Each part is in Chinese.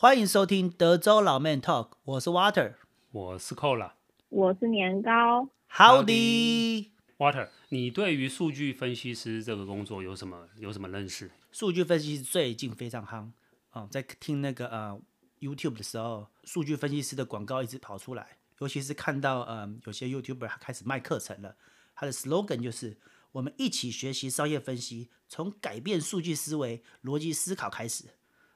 欢迎收听德州老 Man Talk，我是 Water，我是 Cola，我是年糕。Howdy，Water，你对于数据分析师这个工作有什么有什么认识？数据分析师最近非常夯。啊、嗯，在听那个呃 YouTube 的时候，数据分析师的广告一直跑出来，尤其是看到嗯有些 YouTuber 开始卖课程了，他的 slogan 就是我们一起学习商业分析，从改变数据思维、逻辑思考开始。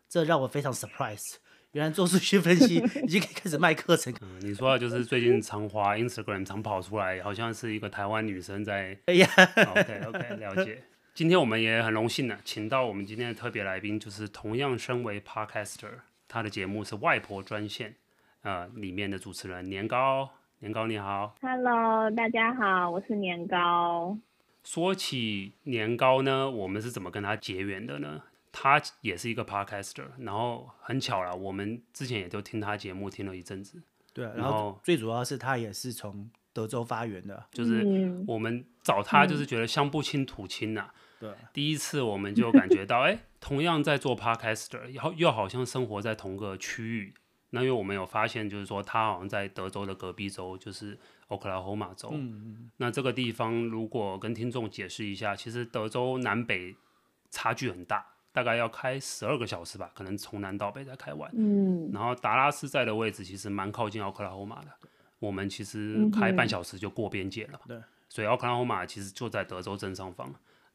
这让我非常 surprise，原来做数据分析已经可以开始卖课程。嗯，你说的就是最近常滑 Instagram 常跑出来，好像是一个台湾女生在。哎呀，OK OK，了解。今天我们也很荣幸呢，请到我们今天的特别来宾，就是同样身为 Podcaster，他的节目是外婆专线，呃，里面的主持人年糕。年糕你好，Hello，大家好，我是年糕。说起年糕呢，我们是怎么跟他结缘的呢？他也是一个 podcaster，然后很巧了，我们之前也都听他节目听了一阵子。对，然后最主要是他也是从德州发源的，就是我们找他就是觉得乡不亲土亲呐、啊。对、嗯，第一次我们就感觉到，哎，同样在做 podcaster，然后又好像生活在同个区域。那因为我们有发现，就是说他好像在德州的隔壁州，就是俄克拉荷马州。嗯嗯。那这个地方如果跟听众解释一下，其实德州南北差距很大。大概要开十二个小时吧，可能从南到北再开完。嗯，然后达拉斯在的位置其实蛮靠近奥克拉荷马的，我们其实开半小时就过边界了。对、嗯，所以奥克拉荷马其实就在德州正上方。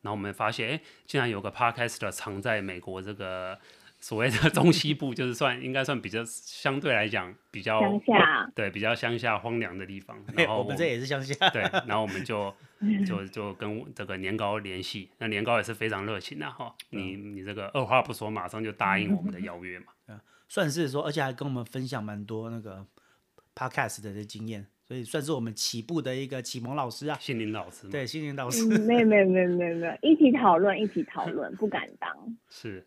然后我们发现，哎，竟然有个 Podcaster 藏在美国这个。所谓的 中西部就是算应该算比较相对来讲比较乡下，对，比较乡下荒凉的地方。然后我，我们这也是乡下。对，然后我们就就就跟这个年糕联系，那年糕也是非常热情的哈。你你这个二话不说，马上就答应我们的邀约嘛。嗯，算是说，而且还跟我们分享蛮多那个 podcast 的经验。所以算是我们起步的一个启蒙老师啊，心灵老师。对，心灵老师。没有没有没有没有没有，一起讨论，一起讨论，不敢当。是，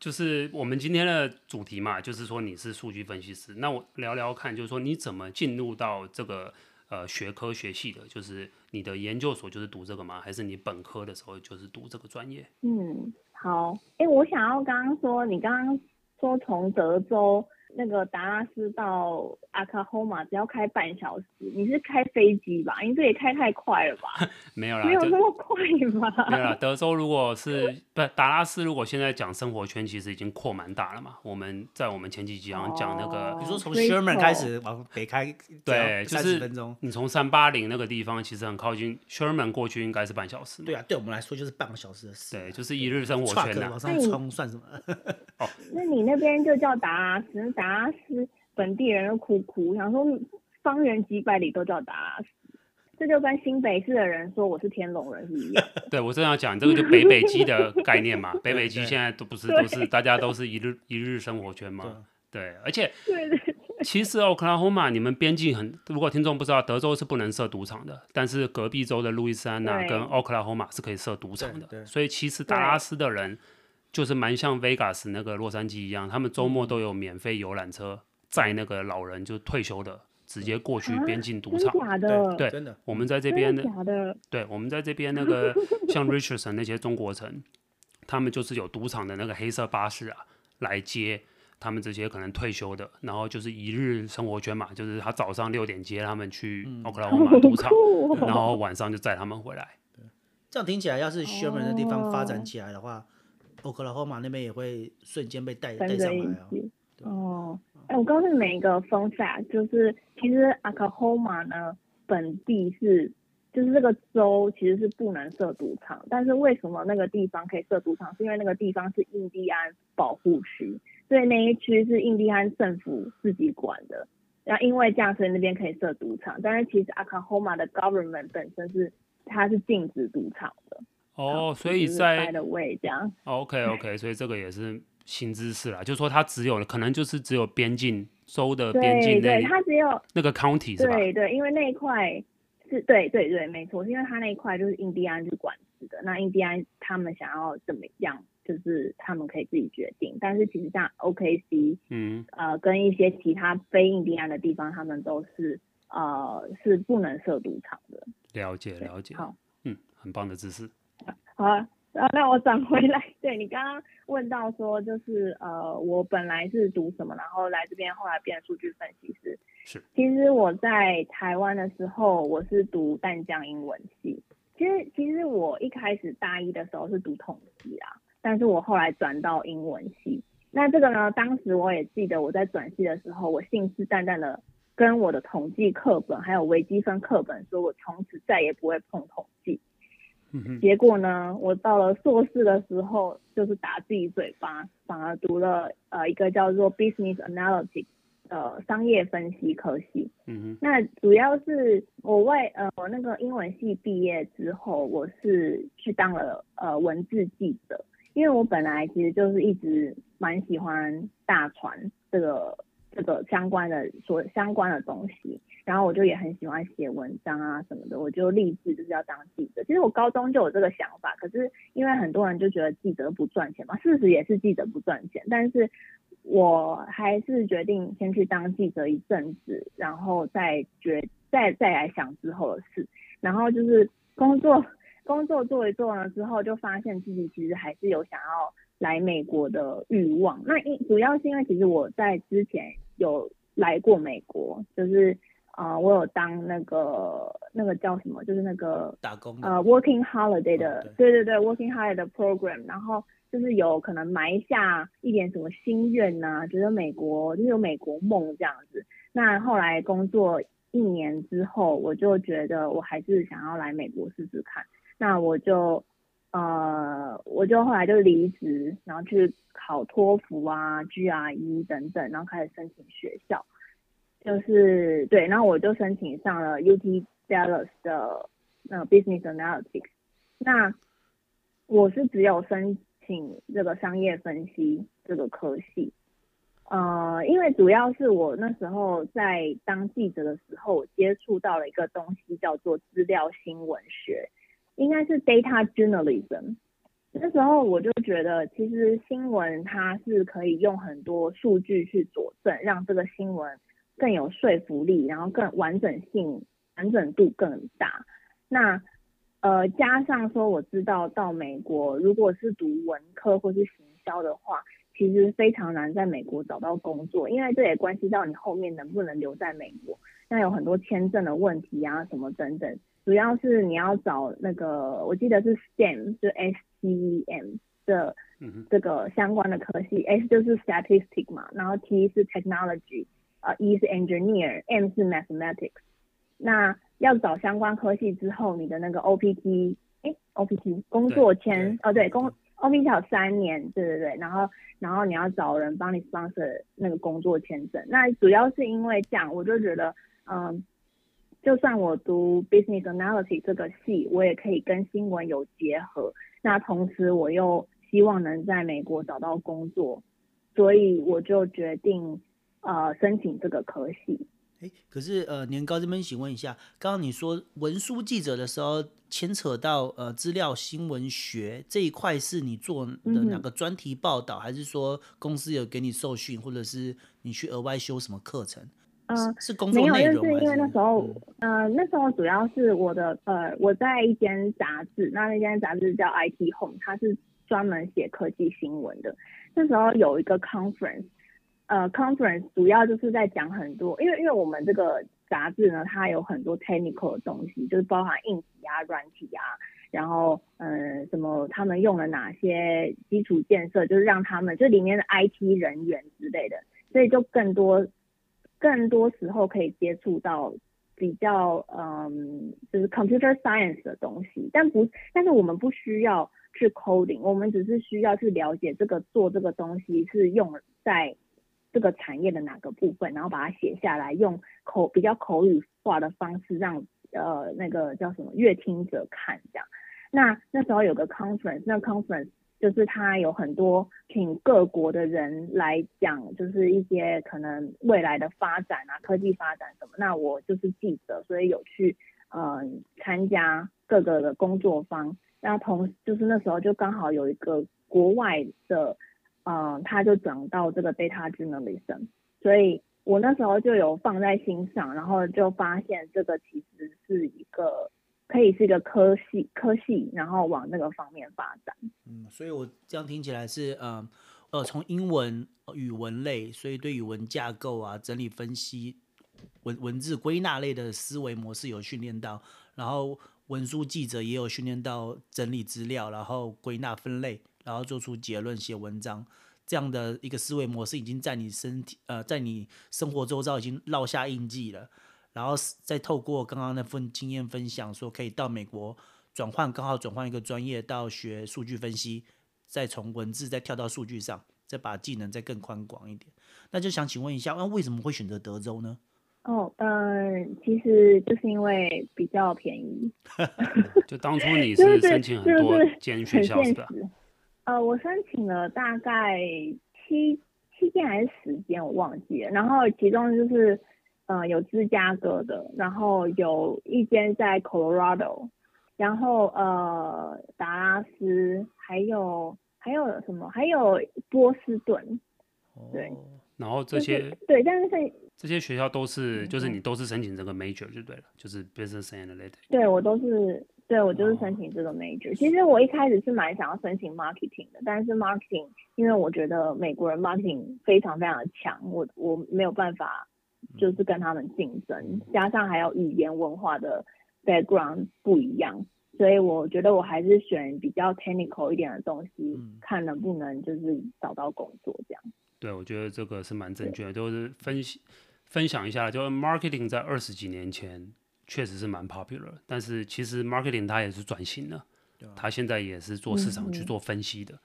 就是我们今天的主题嘛，就是说你是数据分析师，那我聊聊看，就是说你怎么进入到这个呃学科学系的？就是你的研究所就是读这个吗？还是你本科的时候就是读这个专业？嗯，好，哎、欸，我想要刚刚说，你刚刚说从德州。那个达拉斯到阿卡霍马只要开半小时，你是开飞机吧？因为这也开太快了吧？没有啦，没有那么快吧？没有啦。德州如果是不达拉斯，如果现在讲生活圈，其实已经扩蛮大了嘛。我们在我们前几集好像讲那个，比如说从 Sherman 开始往北开，对，就是分钟。你从三八零那个地方其实很靠近 Sherman 过去应该是半小时。对啊，对我们来说就是半个小时的事。对，就是一日生活圈呐。往上冲算什么？哦，那你那边就叫达拉斯。达拉斯本地人都哭哭，想说方圆几百里都叫达拉斯，这就跟新北市的人说我是天龙人是一样。对，我正要讲这个就北北基的概念嘛，北北基现在都不是都是大家都是一日 一日生活圈嘛。对，而且对对对，其实奥克拉荷马你们边境很，如果听众不知道，德州是不能设赌场的，但是隔壁州的路易斯安那跟奥克拉荷马是可以设赌场的，所以其实达拉斯的人。就是蛮像 Vegas 那个洛杉矶一样，他们周末都有免费游览车载那个老人，就退休的直接过去边境赌场。对，真的。我们在这边的，对，我们在这边那个 像 Richardson 那些中国城，他们就是有赌场的那个黑色巴士啊，来接他们这些可能退休的，然后就是一日生活圈嘛，就是他早上六点接他们去奥克拉荷马赌场，然后晚上就载他们回来。这样听起来，要是 Sherman 的地方发展起来的话。奥克拉荷马那边也会瞬间被带带上来啊！哦，哎、欸，我告诉你们一个 fun fact，就是其实阿卡霍马呢本地是，就是这个州其实是不能设赌场，但是为什么那个地方可以设赌场？是因为那个地方是印第安保护区，所以那一区是印第安政府自己管的。然后因为这样，所以那边可以设赌场，但是其实阿卡霍马的 government 本身是它是禁止赌场的。哦，所以在的位这样，OK OK，所以这个也是新知识啦，就是说它只有可能就是只有边境州的边境对，对，它只有那个 county 是吧？对对，因为那一块是对对对，没错，是因为它那一块就是印第安去管制的，那印第安他们想要怎么样，就是他们可以自己决定。但是其实像 OKC，嗯，呃，跟一些其他非印第安的地方，他们都是呃是不能设赌场的。了解了解，好，嗯，很棒的知识。好啊，然后那我转回来，对你刚刚问到说，就是呃，我本来是读什么，然后来这边，后来变数据分析师。是。其实我在台湾的时候，我是读淡江英文系。其实其实我一开始大一的时候是读统计啊，但是我后来转到英文系。那这个呢，当时我也记得我在转系的时候，我信誓旦旦的跟我的统计课本还有微积分课本说，我从此再也不会碰统计。结果呢，我到了硕士的时候，就是打自己嘴巴，反而读了呃一个叫做 Business Analytics 的商业分析科系。嗯哼。那主要是我为呃我那个英文系毕业之后，我是去当了呃文字记者，因为我本来其实就是一直蛮喜欢大船这个这个相关的所相关的东西。然后我就也很喜欢写文章啊什么的，我就立志就是要当记者。其实我高中就有这个想法，可是因为很多人就觉得记者不赚钱嘛，事实也是记者不赚钱。但是我还是决定先去当记者一阵子，然后再决再再来想之后的事。然后就是工作工作做一做完了之后，就发现自己其实还是有想要来美国的欲望。那因主要是因为其实我在之前有来过美国，就是。啊、呃，我有当那个那个叫什么，就是那个打工呃，working holiday 的，哦、对，对对对，working holiday 的 program，然后就是有可能埋下一点什么心愿呐、啊，觉得美国就是有美国梦这样子。那后来工作一年之后，我就觉得我还是想要来美国试试看。那我就呃，我就后来就离职，然后去考托福啊、GRE 等等，然后开始申请学校。就是对，然后我就申请上了 UT Dallas 的那个 Business Analytics。那我是只有申请这个商业分析这个科系，呃，因为主要是我那时候在当记者的时候，我接触到了一个东西叫做资料新闻学，应该是 Data Journalism。那时候我就觉得，其实新闻它是可以用很多数据去佐证，让这个新闻。更有说服力，然后更完整性、完整度更大。那呃，加上说我知道到美国，如果是读文科或是行销的话，其实非常难在美国找到工作，因为这也关系到你后面能不能留在美国。那有很多签证的问题啊，什么等等。主要是你要找那个，我记得是 STEM，就 S T E M 的这个相关的科系。嗯、S 就是 Statistics 嘛，然后 T 是 Technology。呃，E 是 engineer，M 是 mathematics。那要找相关科系之后，你的那个 OPT，哎，OPT 工作签，哦对，工 OPT 有三年，对对对。然后，然后你要找人帮你 sponsor 那个工作签证。那主要是因为这样，我就觉得，嗯，就算我读 business analysis 这个系，我也可以跟新闻有结合。那同时，我又希望能在美国找到工作，所以我就决定。呃，申请这个科系。哎，可是呃，年糕这边请问一下，刚刚你说文书记者的时候牵扯到呃资料新闻学这一块，是你做的哪个专题报道，嗯，还是说公司有给你受训，或者是你去额外修什么课程？呃，是工作内容，没有，就是因为那时候，嗯、呃，那时候主要是我的呃，我在一间杂志，那那间杂志叫 IT Home，它是专门写科技新闻的。那时候有一个 conference。呃，conference 主要就是在讲很多，因为因为我们这个杂志呢，它有很多 technical 的东西，就是包含硬体啊、软体啊，然后嗯、呃，什么他们用了哪些基础建设，就是让他们就里面的 IT 人员之类的，所以就更多更多时候可以接触到比较嗯，就是 computer science 的东西，但不，但是我们不需要去 coding，我们只是需要去了解这个做这个东西是用在。这个产业的哪个部分，然后把它写下来，用口比较口语化的方式让呃那个叫什么阅听者看这样。那那时候有个 conference，那 conference 就是它有很多请各国的人来讲，就是一些可能未来的发展啊，科技发展什么。那我就是记者，所以有去嗯参加各个的工作坊。那同就是那时候就刚好有一个国外的。嗯，他就讲到这个 data journalism，所以我那时候就有放在心上，然后就发现这个其实是一个可以是一个科系科系，然后往那个方面发展。嗯，所以我这样听起来是，呃，呃，从英文语文类，所以对语文架构啊、整理分析、文文字归纳类的思维模式有训练到，然后文书记者也有训练到整理资料，然后归纳分类，然后做出结论、写文章这样的一个思维模式，已经在你身体呃，在你生活周遭已经烙下印记了。然后再透过刚刚那份经验分享，说可以到美国转换，刚好转换一个专业到学数据分析，再从文字再跳到数据上，再把技能再更宽广一点。那就想请问一下，那为什么会选择德州呢？哦，嗯，其实就是因为比较便宜。就当初你 是申请很多间学校是吧？呃，我申请了大概七七间还是十间，我忘记了。然后其中就是。呃，有芝加哥的，然后有一间在 Colorado，然后呃，达拉斯，还有还有什么？还有波士顿，对。哦、然后这些、就是、对，但是这些学校都是，就是你都是申请这个 major 就对了，就是 business analytics。对，我都是，对我就是申请这个 major。哦、其实我一开始是蛮想要申请 marketing 的，但是 marketing 因为我觉得美国人 marketing 非常非常的强，我我没有办法。就是跟他们竞争，加上还有语言文化的 background 不一样，所以我觉得我还是选比较 technical 一点的东西，嗯、看能不能就是找到工作这样。对，我觉得这个是蛮正确的，就是分析分享一下，就是 marketing 在二十几年前确实是蛮 popular，但是其实 marketing 它也是转型了，它现在也是做市场去做分析的，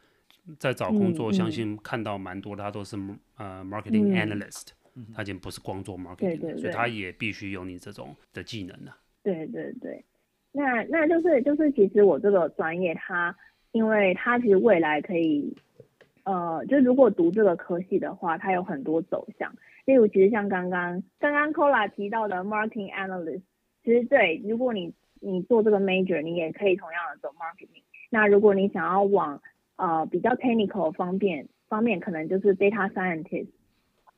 嗯、在找工作，嗯、相信看到蛮多，他都是呃 marketing analyst。嗯他已经不是光做 marketing，对对对，所以他也必须有你这种的技能了。对对对，那那就是就是，其实我这个专业，它因为它其实未来可以，呃，就如果读这个科系的话，它有很多走向。例如，其实像刚刚刚刚 Cola 提到的 marketing analyst，其实对，如果你你做这个 major，你也可以同样的走 marketing。那如果你想要往呃比较 technical 方面方面，可能就是 data scientist。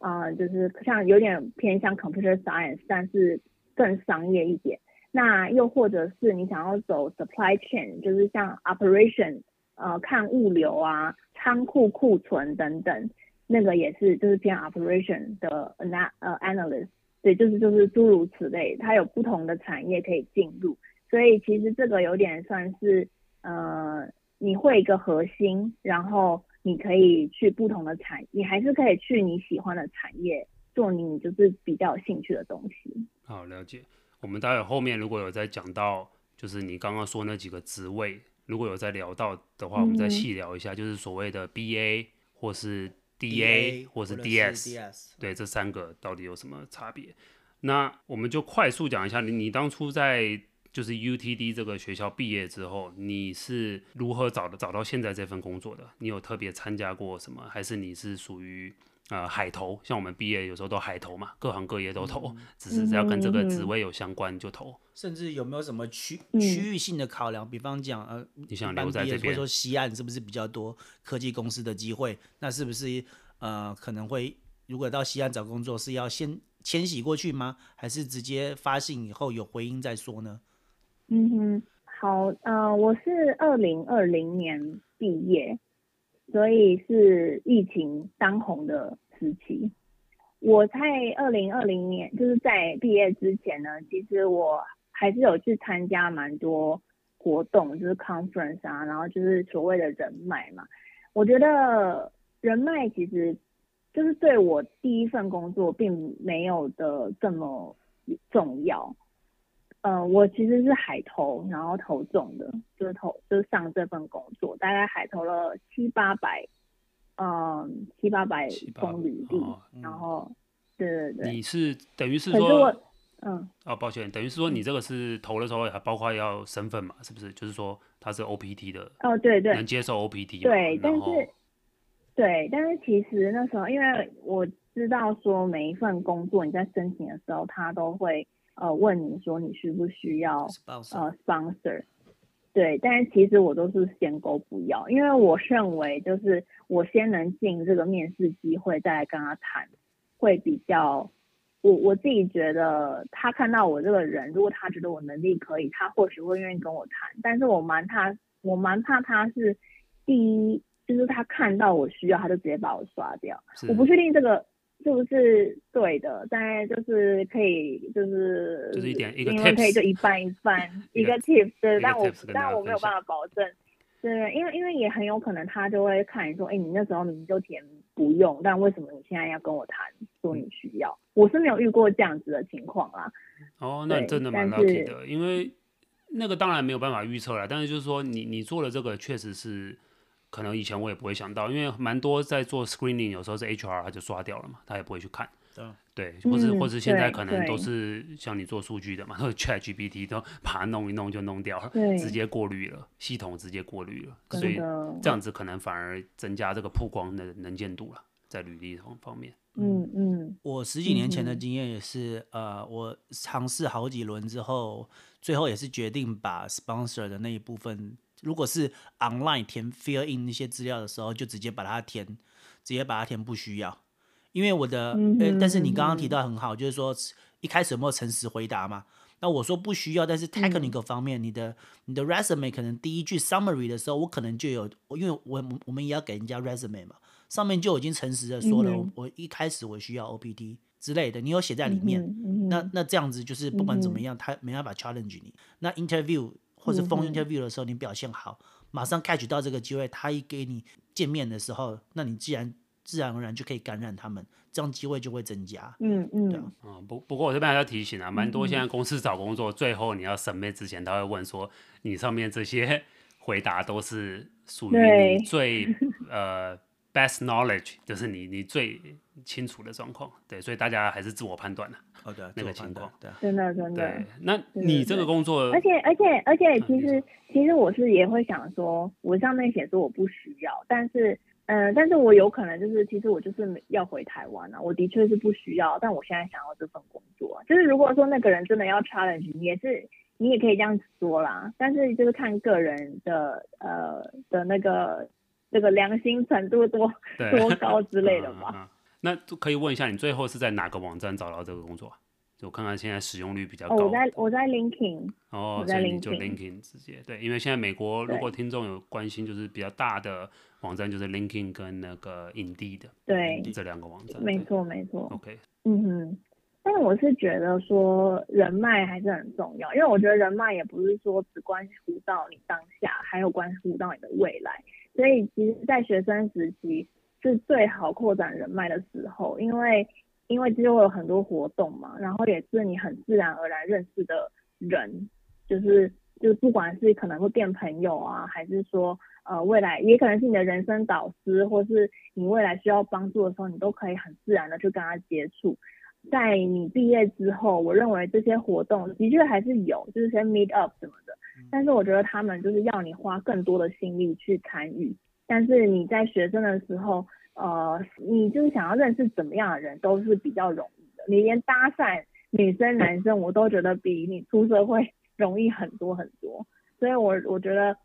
啊、就是像有点偏向 computer science，但是更商业一点。那又或者是你想要走 supply chain，就是像 operation，呃，看物流啊、仓库库存等等，那个也是就是偏 operation 的那呃 analyst，对，就是就是诸如此类，它有不同的产业可以进入。所以其实这个有点算是呃，你会一个核心，然后。你可以去不同的产，你还是可以去你喜欢的产业做你就是比较有兴趣的东西。好，了解。我们待会后面如果有在讲到，就是你刚刚说那几个职位，如果有在聊到的话，我们再细聊一下，嗯、就是所谓的 BA 或是 DA 或是 DS，对，这三个到底有什么差别？那我们就快速讲一下，你你当初在。就是 UTD 这个学校毕业之后，你是如何找的找到现在这份工作的？你有特别参加过什么？还是你是属于呃海投？像我们毕业有时候都海投嘛，各行各业都投，嗯、只是只要跟这个职位有相关就投。甚至有没有什么区区域性的考量？比方讲呃，你想留在这边，或者说西岸是不是比较多科技公司的机会？那是不是呃可能会如果到西岸找工作是要先迁徙过去吗？还是直接发信以后有回音再说呢？嗯哼，好，呃，我是二零二零年毕业，所以是疫情当红的时期。我在二零二零年，就是在毕业之前呢，其实我还是有去参加蛮多活动，就是 conference 啊，然后就是所谓的人脉嘛。我觉得人脉其实就是对我第一份工作并没有的这么重要。嗯、呃，我其实是海投，然后投中的，就是投就是上这份工作，大概海投了七八百，嗯，七八百公里地，哦嗯、然后，对对对。你是等于是说，嗯，哦，抱歉，等于是说你这个是投的时候还包括要身份嘛，是不是？就是说他是 OPT 的，哦，对对，能接受 OPT，对，但是，对，但是其实那时候，因为我知道说每一份工作你在申请的时候，他都会。呃，问你说你需不需要.呃 sponsor，对，但是其实我都是先勾不要，因为我认为就是我先能进这个面试机会，再来跟他谈，会比较我我自己觉得，他看到我这个人，如果他觉得我能力可以，他或许会愿意跟我谈。但是我蛮怕，我蛮怕他是第一，就是他看到我需要，他就直接把我刷掉。我不确定这个是不是对的，但就是可以，就是就是一点一个因为可以就一半一半 一个 tips，但我但我没有办法保证。对，因为因为也很有可能他就会看你说，哎，你那时候你就填不用，但为什么你现在要跟我谈说你需要？我是没有遇过这样子的情况啦。哦，那真的蛮 lucky 的，因为那个当然没有办法预测了，但是就是说你你做了这个确实是可能以前我也不会想到，因为蛮多在做 screening，有时候是 HR 他就刷掉了嘛，他也不会去看。对，或是或者现在可能都是像你做数据的嘛，或者 ChatGPT 都把它弄一弄就弄掉了，直接过滤了，系统直接过滤了，所以这样子可能反而增加这个曝光的能见度了，在履历方方面。嗯嗯，我十几年前的经验也是，呃，我尝试好几轮之后，最后也是决定把 sponsor 的那一部分，如果是 online 填 fill in 那些资料的时候，就直接把它填，直接把它填不需要。因为我的，呃，但是你刚刚提到很好，就是说一开始有没有诚实回答嘛？那我说不需要，但是 technical 方面，你的你的 resume 可能第一句 summary 的时候，我可能就有，因为我我们也要给人家 resume 嘛，上面就已经诚实的说了，我一开始我需要 OPT 之类的，你有写在里面，那那这样子就是不管怎么样，他没办法 challenge 你。那 interview 或者 phone interview 的时候，你表现好，马上 catch 到这个机会，他一给你见面的时候，那你既然自然而然就可以感染他们，这样机会就会增加。嗯嗯。对啊。嗯，不不过我这边还要提醒啊，蛮多现在公司找工作，嗯、最后你要 submit 之前，他会问说，你上面这些 回答都是属于你最 呃 best knowledge，就是你你最清楚的状况。对，所以大家还是自我判断的。好的，那个情况。对，真的真的。对，那你这个工作，而且而且而且，其实其实我是也会想说，我上面写说我不需要，但是。嗯、呃，但是我有可能就是，其实我就是要回台湾啊。我的确是不需要，但我现在想要这份工作、啊。就是如果说那个人真的要 challenge 你，也是你也可以这样子说啦。但是就是看个人的呃的那个这个良心程度多多高之类的吧、嗯嗯嗯。那可以问一下，你最后是在哪个网站找到这个工作？我看看现在使用率比较高。哦、我在我在 LinkedIn。哦，我在 LinkedIn 就 LinkedIn 直接对，因为现在美国如果听众有关心，就是比较大的网站就是 LinkedIn 跟那个 Indeed 的，对，这两个网站。没错没错。OK。嗯哼，但是我是觉得说人脉还是很重要，因为我觉得人脉也不是说只关乎到你当下，还有关乎到你的未来。所以其实，在学生时期是最好扩展人脉的时候，因为。因为就会有很多活动嘛，然后也是你很自然而然认识的人，就是就是不管是可能会变朋友啊，还是说呃未来也可能是你的人生导师，或是你未来需要帮助的时候，你都可以很自然的去跟他接触。在你毕业之后，我认为这些活动的确还是有，就是些 meet up 什么的，但是我觉得他们就是要你花更多的心力去参与，但是你在学生的时候。呃，你就是想要认识怎么样的人，都是比较容易的。你连搭讪女生、男生，我都觉得比你出社会 容易很多很多。所以我我觉得，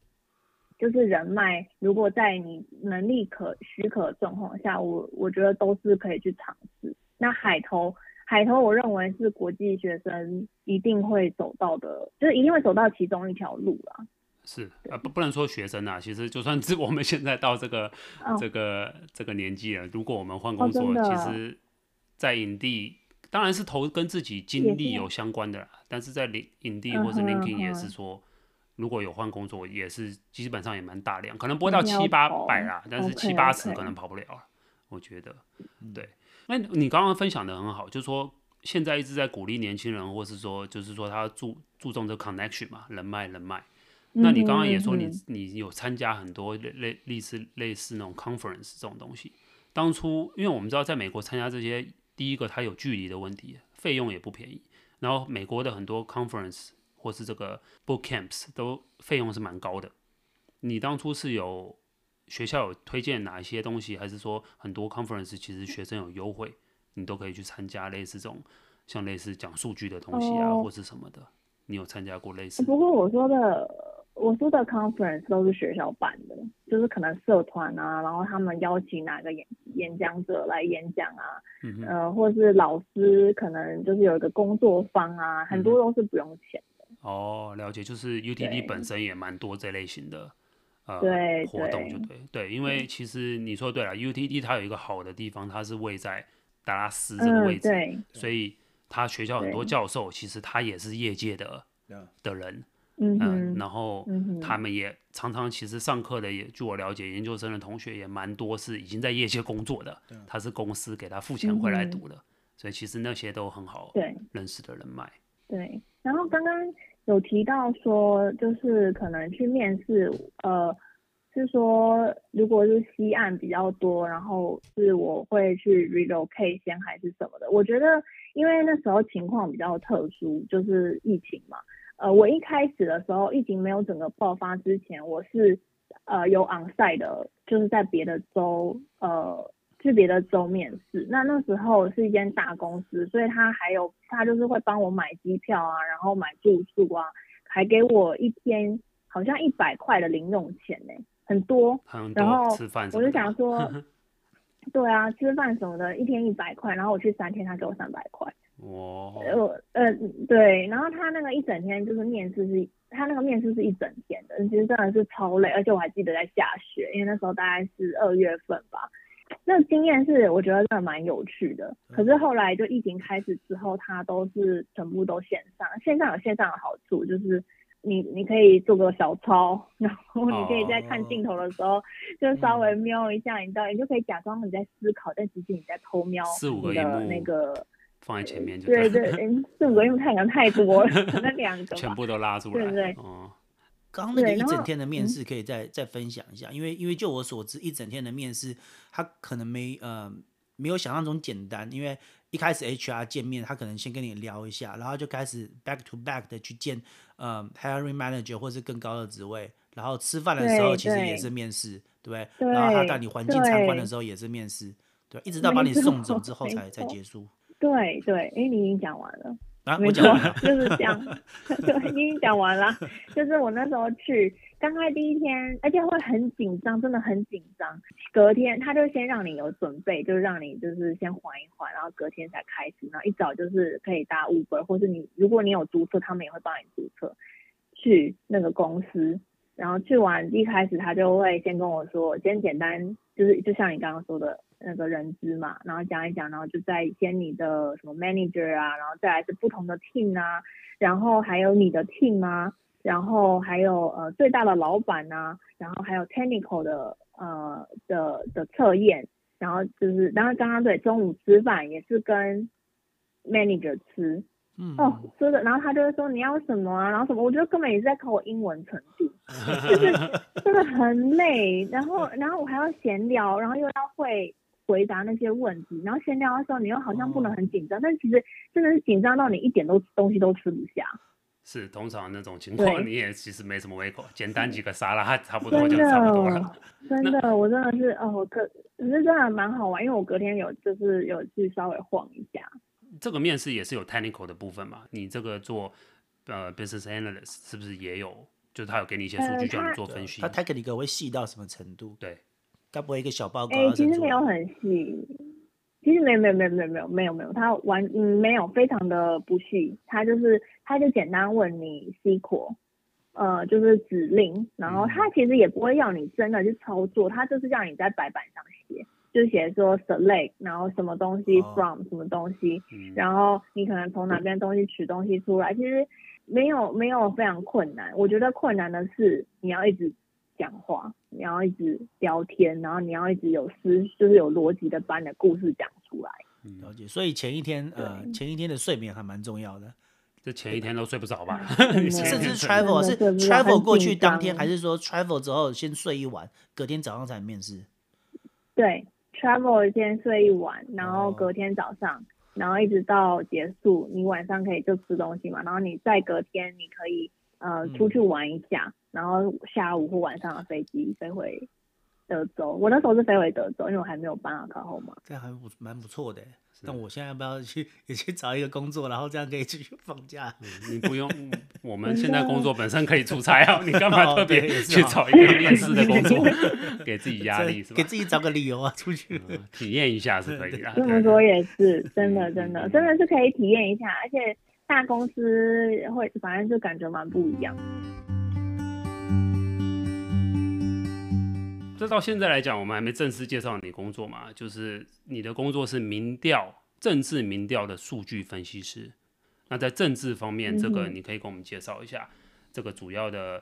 就是人脉，如果在你能力可许可状况下，我我觉得都是可以去尝试。那海投，海投，我认为是国际学生一定会走到的，就是一定会走到其中一条路啦。是啊，不不能说学生啊，其实就算是 我们现在到这个、oh. 这个这个年纪了，如果我们换工作，oh, 其实，在 Indeed 当然是投跟自己经历有相关的啦，是但是在 Indeed 或者 LinkedIn 也是说，uh huh, uh huh. 如果有换工作，也是基本上也蛮大量，可能不会到七八百啦，但是七八十可能跑不了.我觉得，对。那你刚刚分享的很好，就是说现在一直在鼓励年轻人，或是说就是说他注注重这 connection 嘛，人脉人脉。那你刚刚也说你你有参加很多类类类似类似那种 conference 这种东西。当初因为我们知道在美国参加这些，第一个它有距离的问题，费用也不便宜。然后美国的很多 conference 或是这个 boot camps 都费用是蛮高的。你当初是有学校有推荐哪一些东西，还是说很多 conference 其实学生有优惠，你都可以去参加类似这种像类似讲数据的东西啊，或是什么的？你有参加过类似？不过我说的。我说的 conference 都是学校办的，就是可能社团啊，然后他们邀请哪个演演讲者来演讲啊，嗯、呃，或是老师可能就是有一个工作坊啊，很多都是不用钱的。哦，了解，就是 UTD 本身也蛮多这类型的呃对活动，就对对，因为其实你说对了，UTD 它有一个好的地方，它是位在达拉斯这个位置，嗯、所以他学校很多教授其实他也是业界的的人。嗯，嗯，然后他们也常常其实上课的也，据我了解，研究生的同学也蛮多是已经在业界工作的，他是公司给他付钱回来读的，嗯，所以其实那些都很好认识的人脉。对，然后刚刚有提到说，就是可能去面试，呃，是说如果是西岸比较多，然后是我会去 relocate 先还是什么的？我觉得因为那时候情况比较特殊，就是疫情嘛。呃，我一开始的时候，疫情没有整个爆发之前，我是呃有 onsite 的，就是在别的州，呃，去别的州面试。那那时候是一间大公司，所以他还有他就是会帮我买机票啊，然后买住宿啊，还给我一天好像一百块的零用钱呢，很多。很多。然后吃饭。我就想说，对啊，吃饭什么的，一天一百块，然后我去三天，他给我三百块。哦，呃呃对，然后他那个一整天就是面试是，他那个面试是一整天的，其实真的是超累，而且我还记得在下雪，因为那时候大概是二月份吧。那经验是我觉得真的蛮有趣的，可是后来就疫情开始之后，它都是全部都线上，线上有线上的好处，就是你你可以做个小抄，然后你可以在看镜头的时候就稍微瞄一下，你到你就可以假装你在思考，但其实你在偷瞄你的那个。放在前面就对对，四五个用太阳太多了，那两个 全部都拉出来，对对。哦，刚刚那个一整天的面试可以再再分享一下，因为因为就我所知，一整天的面试他可能没呃没有想象中简单，因为一开始 HR 见面，他可能先跟你聊一下，然后就开始 back to back 的去见呃 hiring manager 或是更高的职位，然后吃饭的时候其实也是面试，对不对？然后他带你环境参观的时候也是面试，对，一直到把你送走之后才才结束。对对，哎，你已经讲完了，啊、没错，就是这样。对，已经讲完了。就是我那时候去，刚开第一天，而且会很紧张，真的很紧张。隔天他就先让你有准备，就让你就是先缓一缓，然后隔天才开始。然后一早就是可以搭 Uber，或是你如果你有租车，他们也会帮你租车去那个公司。然后去完一开始他就会先跟我说，先简单就是就像你刚刚说的。那个人资嘛，然后讲一讲，然后就再先你的什么 manager 啊，然后再来是不同的 team 啊，然后还有你的 team 啊，然后还有呃最大的老板啊，然后还有 technical 的呃的的测验，然后就是，然后刚刚对中午吃饭也是跟 manager 吃，嗯哦，说的，然后他就会说你要什么啊，然后什么，我觉得根本也是在考我英文程度，就是真的很累，然后然后我还要闲聊，然后又要会。回答那些问题，然后闲聊的时候，你又好像不能很紧张，哦、但其实真的是紧张到你一点都东西都吃不下。是，通常那种情况你也其实没什么胃口，简单几个沙拉差不多就差不多了。真的，真的我真的是哦，可可是真的蛮好玩，因为我隔天有就是有去稍微晃一下。这个面试也是有 technical 的部分嘛？你这个做呃 business analyst 是不是也有？就是他有给你一些数据叫你做分析。他 technical 会细到什么程度？对。该不会一个小报告？哎、欸，其实没有很细，其实没有没有没有没有没有没有没有，他完嗯没有非常的不细，他就是他就简单问你 SQL，呃就是指令，然后他其实也不会要你真的去操作，他就是让你在白板上写，就写说 select，然后什么东西 from、哦、什么东西，然后你可能从哪边东西取东西出来，其实没有没有非常困难，我觉得困难的是你要一直。讲话，你要一直聊天，然后你要一直有思，就是有逻辑的把你的故事讲出来。嗯，了解。所以前一天，呃，前一天的睡眠还蛮重要的。这前一天都睡不着吧？甚至 travel 是 travel 过去当天，还是说 travel 之后先睡一晚，隔天早上才面试？对，travel 先睡一晚，然后隔天早上，哦，然后一直到结束，你晚上可以就吃东西嘛，然后你再隔天你可以呃出去玩一下。嗯然后下午或晚上的飞机飞回德州，我那时候是飞回德州，因为我还没有搬奥克拉荷马。这样还不蛮不错的。那我现在要不要去也去找一个工作，然后这样可以继续放假？嗯、你不用，我们现在工作本身可以出差啊，你干嘛特别去找一个面试的工作，给自己压力是吧？给自己找个理由啊，出去、嗯、体验一下是可以的。这么说也是真的，真的，真的是可以体验一下，而且大公司会，反正就感觉蛮不一样。这到现在来讲，我们还没正式介绍你工作嘛？就是你的工作是民调、政治民调的数据分析师。那在政治方面，这个你可以跟我们介绍一下，这个主要的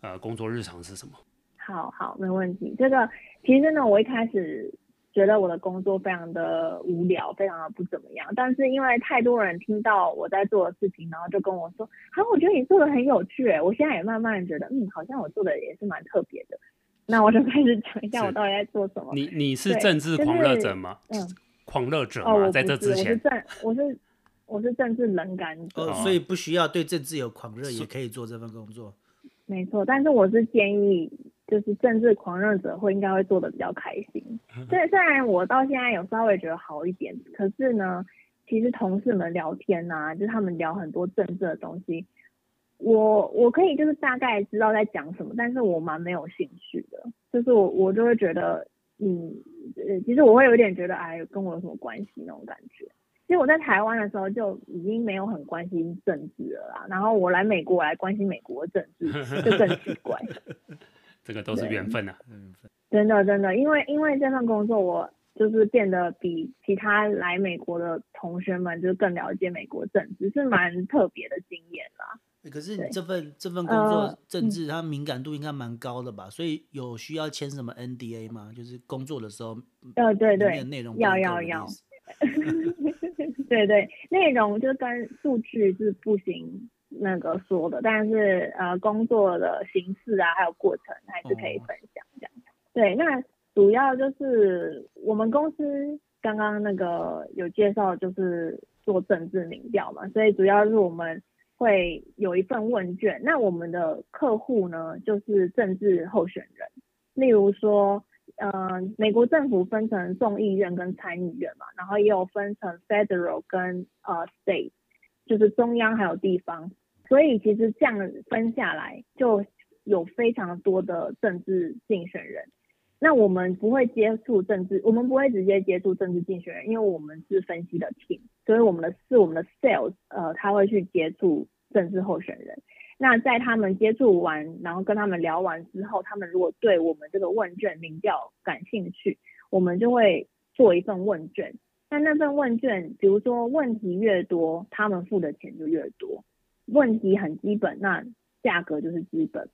呃工作日常是什么？好好，没问题。这个其实呢，我一开始觉得我的工作非常的无聊，非常的不怎么样。但是因为太多人听到我在做的事情，然后就跟我说：“好，我觉得你做的很有趣。”我现在也慢慢觉得，嗯，好像我做的也是蛮特别的。那我就开始讲一下我到底在做什么。你你是政治狂热者吗？就是、嗯，狂热者吗？哦，在这之前，我是政，我是我是政治冷感者。哦，所以不需要对政治有狂热，也可以做这份工作。没错，但是我是建议，就是政治狂热者会应该会做的比较开心。虽虽然我到现在有稍微觉得好一点，可是呢，其实同事们聊天啊，就是他们聊很多政治的东西。我我可以就是大概知道在讲什么，但是我蛮没有兴趣的，就是我我就会觉得，嗯，呃，其实我会有点觉得，哎，跟我有什么关系那种感觉。其实我在台湾的时候就已经没有很关心政治了啦，然后我来美国来关心美国的政治，就更奇怪。这个都是缘分啊，真的真的，因为因为这份工作，我就是变得比其他来美国的同学们就是更了解美国政治，是蛮特别的经验啦。可是你这份这份工作政治，它敏感度应该蛮高的吧？呃、所以有需要签什么 NDA 吗？就是工作的时候，呃，对 对，内容要要要，对对，内容就跟数据是不行那个说的，但是呃，工作的形式啊，还有过程还是可以分享这样。哦、对，那主要就是我们公司刚刚那个有介绍，就是做政治民调嘛，所以主要是我们。会有一份问卷，那我们的客户呢，就是政治候选人。例如说，呃，美国政府分成众议院跟参议院嘛，然后也有分成 federal 跟呃 state，就是中央还有地方。所以其实这样分下来，就有非常多的政治竞选人。那我们不会接触政治，我们不会直接接触政治竞选人，因为我们是分析的 team，所以我们的是我们的 sales，呃，他会去接触政治候选人。那在他们接触完，然后跟他们聊完之后，他们如果对我们这个问卷民调感兴趣，我们就会做一份问卷。那那份问卷，比如说问题越多，他们付的钱就越多；问题很基本，那价格就是基本。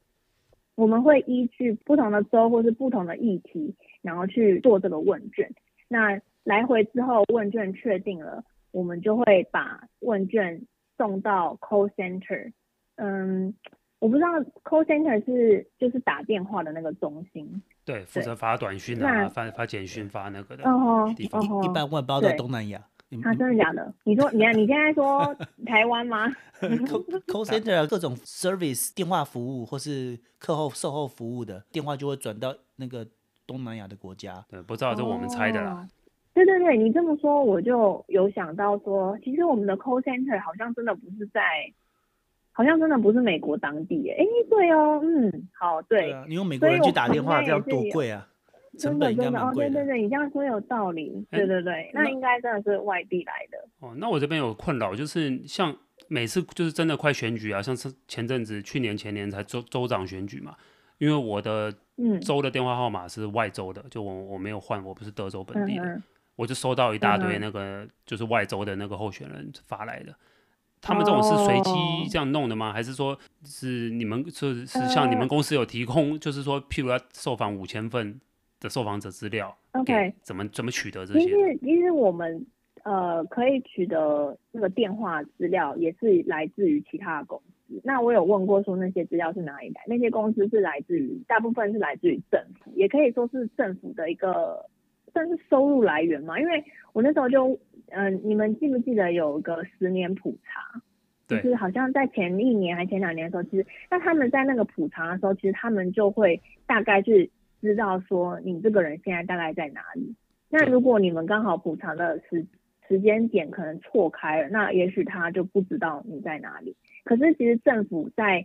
我们会依据不同的州或是不同的议题，然后去做这个问卷。那来回之后，问卷确定了，我们就会把问卷送到 call center。嗯，我不知道 call center 是就是打电话的那个中心。对，负责发短讯啊，发发简讯发那个的。哦地方一般外包到东南亚。啊，真的假的？你说，你你现在说 台湾吗？Call center 各种 service 电话服务或是课后售后服务的电话就会转到那个东南亚的国家。对，不知道这我们猜的啦。哦。对对对，你这么说我就有想到说，其实我们的 call center 好像真的不是在，好像真的不是美国当地耶。哎，对哦，嗯，好，对。对啊，你用美国人去打电话，这样多贵啊！真的真的哦，对对对，你这样说有道理，对对对，欸、那应该真的是外地来的。哦，那我这边有困扰，就是像每次就是真的快选举啊，像是前阵子去年前年才州州长选举嘛，因为我的州的电话号码是外州的，嗯、就我我没有换，我不是德州本地的，嗯、我就收到一大堆那个就是外州的那个候选人发来的。他们这种是随机这样弄的吗？哦、还是说是你们是是像你们公司有提供，呃、就是说譬如要受访五千份？的受访者资料，OK，怎么怎么取得这些？其实其实我们呃可以取得那个电话资料，也是来自于其他的公司。那我有问过说那些资料是哪里来？那些公司是来自于大部分是来自于政府，也可以说是政府的一个算是收入来源嘛。因为我那时候就嗯、呃，你们记不记得有个十年普查？对就是好像在前一年还前两年的时候，其实那他们在那个普查的时候，其实他们就会大概去。知道说你这个人现在大概在哪里。那如果你们刚好补偿的时时间点可能错开了，那也许他就不知道你在哪里。可是其实政府在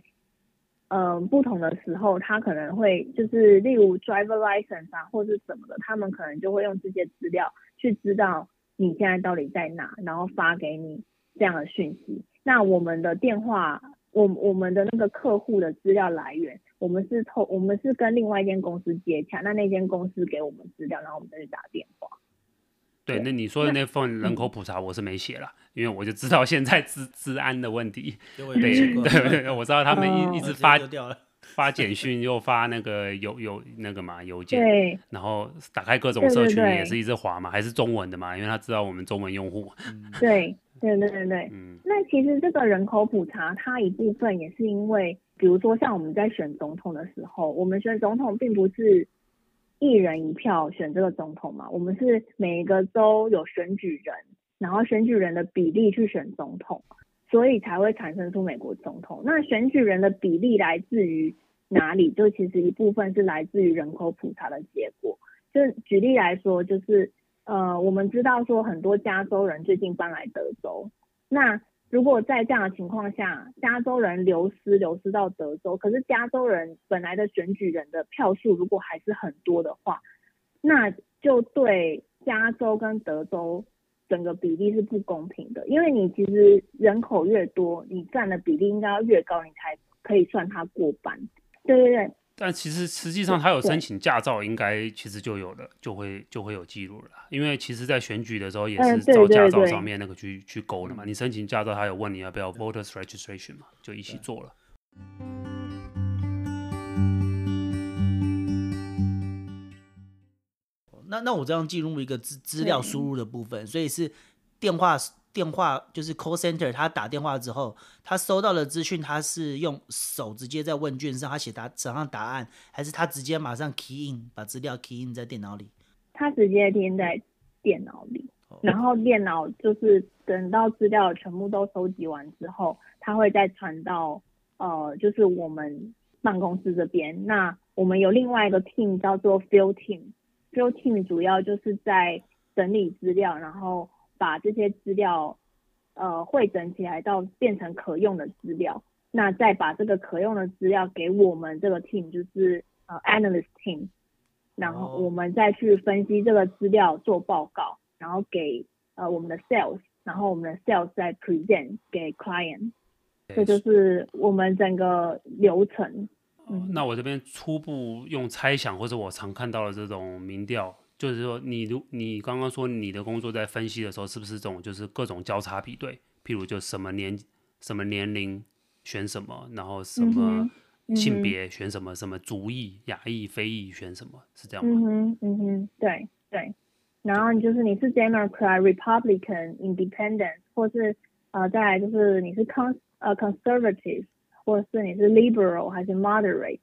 嗯、呃，不同的时候，他可能会就是例如 driver license 啊，或是什么的，他们可能就会用这些资料去知道你现在到底在哪，然后发给你这样的讯息。那我们的电话，我我们的那个客户的资料来源，我们是透，我们是跟另外一间公司接洽，那那间公司给我们资料，然后我们再去打电话。对，那你说的那份人口普查我是没写了，嗯，因为我就知道现在治治安的问题。对对对，我知道他们一、哦、一直发发简讯，又发那个邮邮那个嘛邮件，对然后打开各种社群也是一直滑嘛，还是中文的嘛，因为他知道我们中文用户。对对对对对，嗯，那其实这个人口普查，它一部分也是因为，比如说像我们在选总统的时候，我们选总统并不是。一人一票选这个总统嘛，我们是每一个州有选举人，然后选举人的比例去选总统，所以才会产生出美国总统。那选举人的比例来自于哪里？就其实一部分是来自于人口普查的结果。就举例来说，就是呃，我们知道说很多加州人最近搬来德州，那。如果在这样的情况下，加州人流失流失到德州，可是加州人本来的选举人的票数如果还是很多的话，那就对加州跟德州整个比例是不公平的，因为你其实人口越多，你占的比例应该要越高，你才可以算他过半。对对对。但其实实际上，他有申请驾照，应该其实就有了，就会就会有记录了。因为其实，在选举的时候也是照驾照上面那个去去勾的嘛。你申请驾照，他有问你要不要 voters registration 嘛，就一起做了。那那我这样进入一个资资料输入的部分，所以是电话。电话就是 call center，他打电话之后，他收到的资讯，他是用手直接在问卷上，他写答写上答案，还是他直接马上 key in 把资料 key in 在电脑里？他直接填在电脑里，然后电脑就是等到资料全部都收集完之后，他会再传到呃，就是我们办公室这边。那我们有另外一个 team 叫做 field team，field team 主要就是在整理资料，然后。把这些资料，呃，汇整起来到变成可用的资料，那再把这个可用的资料给我们这个 team，就是呃 analyst team，然后我们再去分析这个资料做报告，然后给呃我们的 sales，然后我们的 sales 再 present 给 client，这就是我们整个流程。嗯，那我这边初步用猜想或者我常看到的这种民调。就是说，你如你刚刚说你的工作在分析的时候，是不是这种就是各种交叉比对？譬如就什么年什么年龄选什么，然后什么性别选什么，什么族裔、亚裔、非裔选什么，是这样吗？嗯哼，嗯哼，对对。然后就是你是 Democrat、Republican、Independent，或是呃再来就是你是 con 呃 Conservative，或是你是 Liberal 还是 Moderate，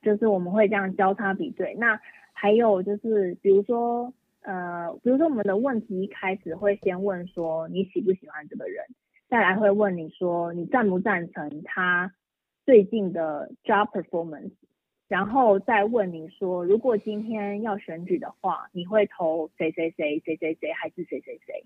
就是我们会这样交叉比对。那还有就是，比如说，呃，比如说我们的问题一开始会先问说你喜不喜欢这个人，再来会问你说你赞不赞成他最近的 job performance，然后再问你说如果今天要选举的话，你会投谁谁谁谁谁谁还是谁谁谁？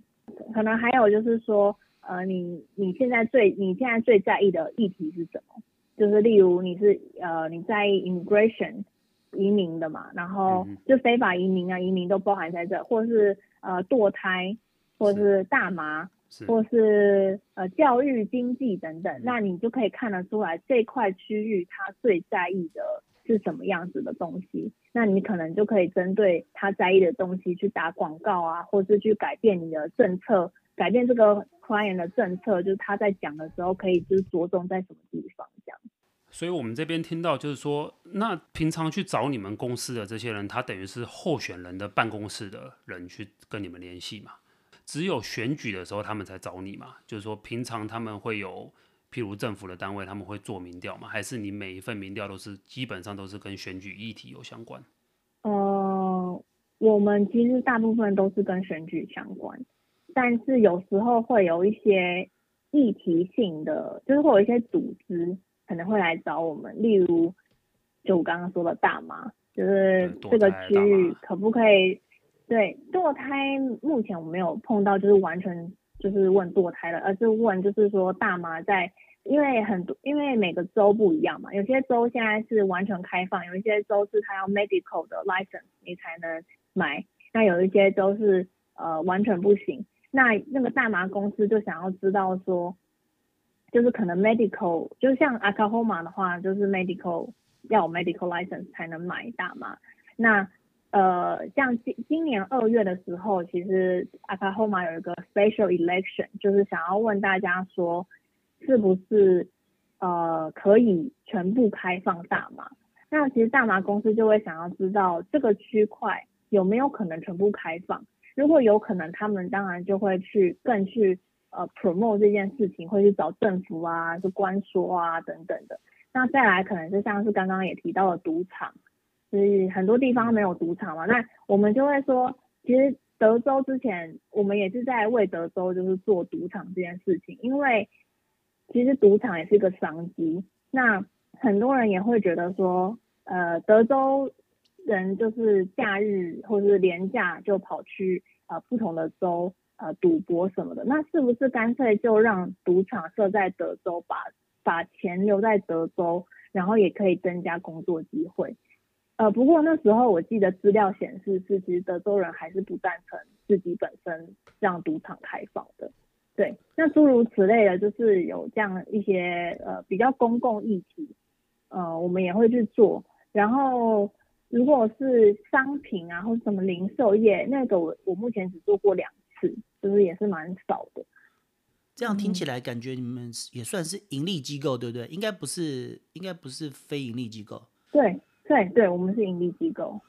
可能还有就是说，呃，你你现在最你现在最在意的议题是什么？就是例如你是呃你在意 immigration。移民的嘛，然后就非法移民啊，移民都包含在这，或是呃堕胎，或是大麻，是。或是呃教育、经济等等，那你就可以看得出来这块区域他最在意的是什么样子的东西，那你可能就可以针对他在意的东西去打广告啊，或是去改变你的政策，改变这个 client 的政策，就是他在讲的时候可以就是着重在什么地方这样。所以，我们这边听到就是说，那平常去找你们公司的这些人，他等于是候选人的办公室的人去跟你们联系嘛？只有选举的时候他们才找你嘛？就是说，平常他们会有，譬如政府的单位，他们会做民调吗？还是你每一份民调都是基本上都是跟选举议题有相关？呃，我们其实大部分都是跟选举相关，但是有时候会有一些议题性的，就是会有一些组织。可能会来找我们，例如就我刚刚说的大麻，就是这个区域可不可以？对，堕胎目前我没有碰到，就是完全就是问堕胎的，而是问就是说大麻在，因为很多因为每个州不一样嘛，有些州现在是完全开放，有一些州是它要 medical 的 license 你才能买，那有一些州是呃完全不行。那那个大麻公司就想要知道说，就是可能 medical 就像 Oklahoma 的话，就是 medical 要有 medical license 才能买大麻，那。呃，像今今年二月的时候，其实 Oklahoma 有一个 special election，就是想要问大家说，是不是呃可以全部开放大麻？那其实大麻公司就会想要知道这个区块有没有可能全部开放。如果有可能，他们当然就会去更去呃 promote 这件事情，会去找政府啊，就关说啊等等的。那再来可能就像是刚刚也提到的赌场。所以很多地方没有赌场嘛，那我们就会说，其实德州之前我们也是在为德州就是做赌场这件事情，因为其实赌场也是一个商机。那很多人也会觉得说，呃，德州人就是假日或是连假就跑去呃不同的州呃赌博什么的，那是不是干脆就让赌场设在德州，把把钱留在德州，然后也可以增加工作机会？呃，不过那时候我记得资料显示是，其实德州人还是不赞成自己本身让赌场开放的。对，那诸如此类的，就是有这样一些呃比较公共议题，呃，我们也会去做。然后如果是商品啊，或什么零售业，那个我我目前只做过两次，就是也是蛮少的。这样听起来感觉你们也算是盈利机构，对不对？应该不是，应该不是非盈利机构。对。对对，我们是盈利机构。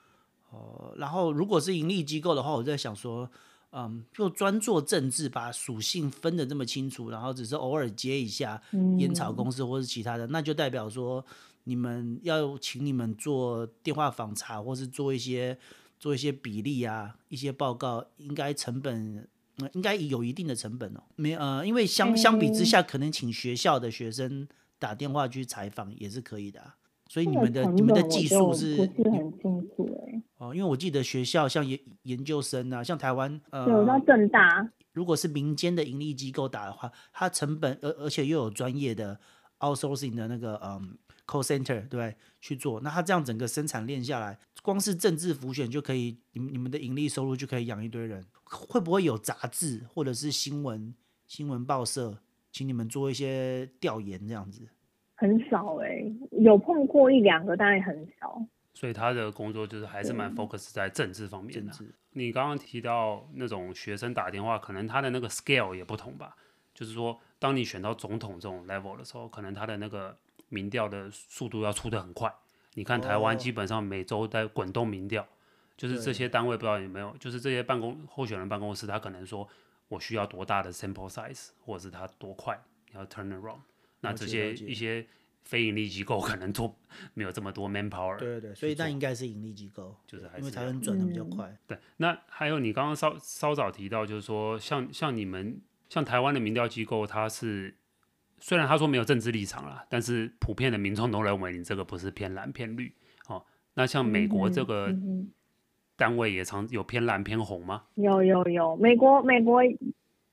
哦，然后如果是盈利机构的话，我在想说，嗯，就专做政治，把属性分的这么清楚，然后只是偶尔接一下烟草公司或是其他的，嗯，那就代表说你们要请你们做电话访查，或是做一些做一些比例啊，一些报告，应该成本，嗯，应该有一定的成本哦。没呃，因为相相比之下，可能请学校的学生打电话去采访也是可以的啊。所以你们的你们的技术是不是很清楚哎？哦，因为我记得学校像研研究生啊，像台湾呃，有到政大，如果是民间的盈利机构打的话，它成本而而且又有专业的 outsourcing 的那个嗯 call center 对去做，那它这样整个生产链下来，光是政治浮选就可以，你们你们的盈利收入就可以养一堆人。会不会有杂志或者是新闻新闻报社，请你们做一些调研这样子？很少哎、欸，有碰过一两个，但也很少。所以他的工作就是还是蛮 focus 在政治方面的。你刚刚提到那种学生打电话，可能他的那个 scale 也不同吧？就是说，当你选到总统这种 level 的时候，可能他的那个民调的速度要出得很快。你看台湾基本上每周在滚动民调，就是这些单位不知道有没有，就是这些办公候选人办公室，他可能说我需要多大的 sample size，或者是他多快要 turn around。那这些一些非盈利机构 可能都没有这么多 manpower。对对对，所以那应该是盈利机构，就是还是因为才能转的比较快。嗯、对，那还有你刚刚稍稍早提到，就是说像像你们像台湾的民调机构，它是虽然他说没有政治立场啦，但是普遍的民众都认为你这个不是偏蓝偏绿哦。那像美国这个单位也常有偏蓝偏红吗？有有有，美国美国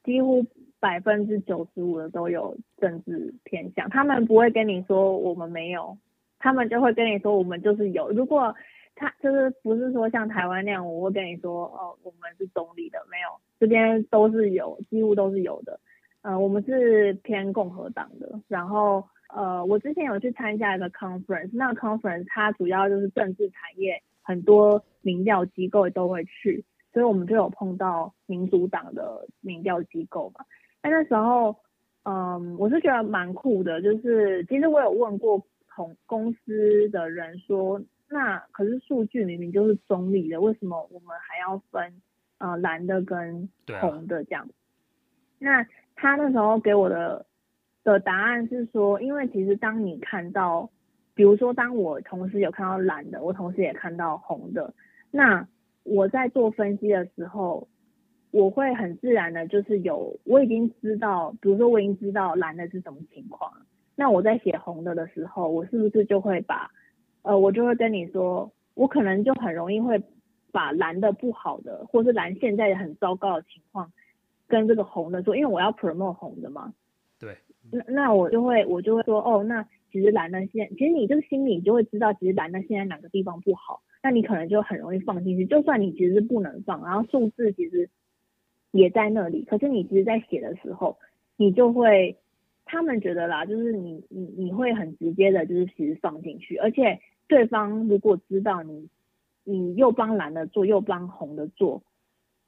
几乎。百分之九十五的都有政治偏向，他们不会跟你说我们没有，他们就会跟你说我们就是有。如果他就是不是说像台湾那样，我会跟你说哦，我们是中立的，没有，这边都是有，几乎都是有的。呃，我们是偏共和党的。然后呃，我之前有去参加一个 conference，那个 conference 它主要就是政治产业，很多民调机构都会去，所以我们就有碰到民主党的民调机构嘛。那那时候，嗯，我是觉得蛮酷的，就是其实我有问过同公司的人说，那可是数据明明就是中立的，为什么我们还要分呃蓝的跟红的这样？啊、那他那时候给我的的答案是说，因为其实当你看到，比如说当我同时有看到蓝的，我同时也看到红的，那我在做分析的时候。我会很自然的，就是有我已经知道，比如说我已经知道蓝的是什么情况，那我在写红的的时候，我是不是就会把，呃，我就会跟你说，我可能就很容易会把蓝的不好的，或是蓝现在很糟糕的情况，跟这个红的说，因为我要 promote 红的嘛。对。那那我就会我就会说，哦，那其实蓝的现，其实你这个心里就会知道，其实蓝的现在哪个地方不好，那你可能就很容易放进去。就算你其实是不能放，然后数字其实也在那里，可是你其实在写的时候，你就会。他们觉得啦，就是你你你会很直接的，就是其实放进去，而且对方如果知道你你又帮蓝的做，又帮红的做，